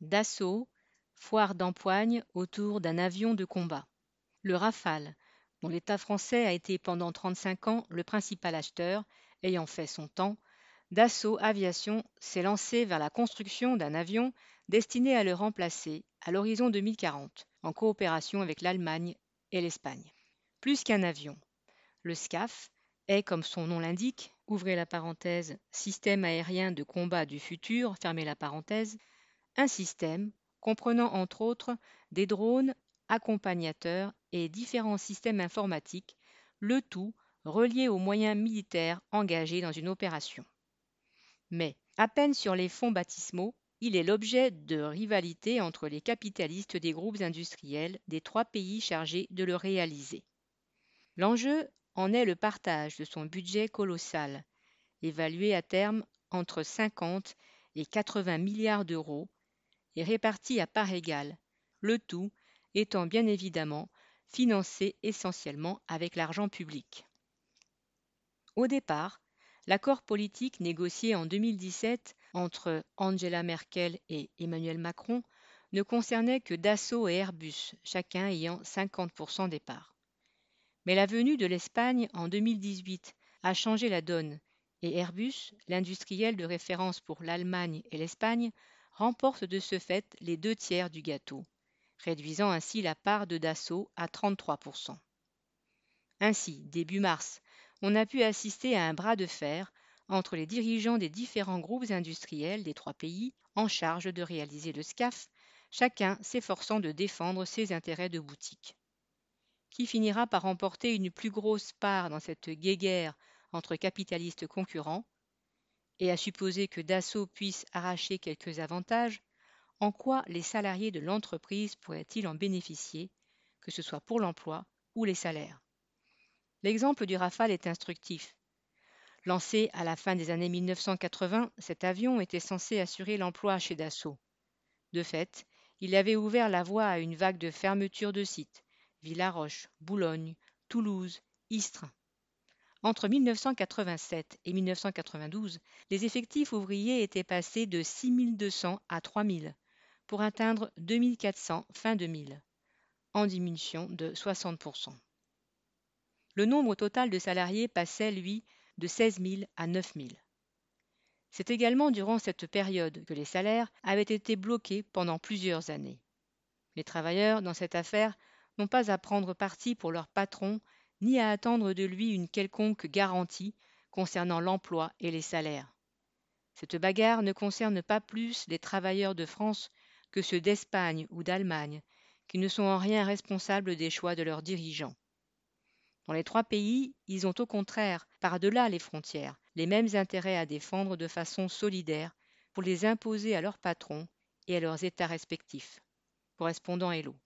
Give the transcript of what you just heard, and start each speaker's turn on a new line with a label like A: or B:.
A: Dassault, foire d'empoigne autour d'un avion de combat. Le Rafale, dont l'État français a été pendant 35 ans le principal acheteur, ayant fait son temps, Dassault Aviation s'est lancé vers la construction d'un avion destiné à le remplacer à l'horizon 2040, en coopération avec l'Allemagne et l'Espagne. Plus qu'un avion, le SCAF est, comme son nom l'indique, ouvrez la parenthèse, système aérien de combat du futur, fermez la parenthèse, un système comprenant entre autres des drones accompagnateurs et différents systèmes informatiques, le tout relié aux moyens militaires engagés dans une opération. Mais, à peine sur les fonds baptismaux, il est l'objet de rivalités entre les capitalistes des groupes industriels des trois pays chargés de le réaliser. L'enjeu en est le partage de son budget colossal, évalué à terme entre 50 et 80 milliards d'euros, et réparti à part égale, le tout étant bien évidemment financé essentiellement avec l'argent public. Au départ, l'accord politique négocié en 2017 entre Angela Merkel et Emmanuel Macron ne concernait que Dassault et Airbus, chacun ayant 50% des parts. Mais la venue de l'Espagne en 2018 a changé la donne et Airbus, l'industriel de référence pour l'Allemagne et l'Espagne, remporte de ce fait les deux tiers du gâteau, réduisant ainsi la part de Dassault à 33%. Ainsi, début mars, on a pu assister à un bras de fer entre les dirigeants des différents groupes industriels des trois pays en charge de réaliser le SCAF, chacun s'efforçant de défendre ses intérêts de boutique. Qui finira par remporter une plus grosse part dans cette guéguerre entre capitalistes concurrents Et à supposer que Dassault puisse arracher quelques avantages, en quoi les salariés de l'entreprise pourraient-ils en bénéficier, que ce soit pour l'emploi ou les salaires? L'exemple du Rafale est instructif. Lancé à la fin des années 1980, cet avion était censé assurer l'emploi chez Dassault. De fait, il avait ouvert la voie à une vague de fermetures de sites Villaroche, Boulogne, Toulouse, Istres. Entre 1987 et 1992, les effectifs ouvriers étaient passés de 6200 à 3000 pour atteindre 2400 fin 2000, en diminution de 60%. Le nombre total de salariés passait, lui, de 16 000 à 9 000. C'est également durant cette période que les salaires avaient été bloqués pendant plusieurs années. Les travailleurs, dans cette affaire, n'ont pas à prendre parti pour leur patron, ni à attendre de lui une quelconque garantie concernant l'emploi et les salaires. Cette bagarre ne concerne pas plus les travailleurs de France que ceux d'Espagne ou d'Allemagne, qui ne sont en rien responsables des choix de leurs dirigeants. Dans les trois pays, ils ont au contraire, par-delà les frontières, les mêmes intérêts à défendre de façon solidaire pour les imposer à leurs patrons et à leurs États respectifs. Correspondant Hello.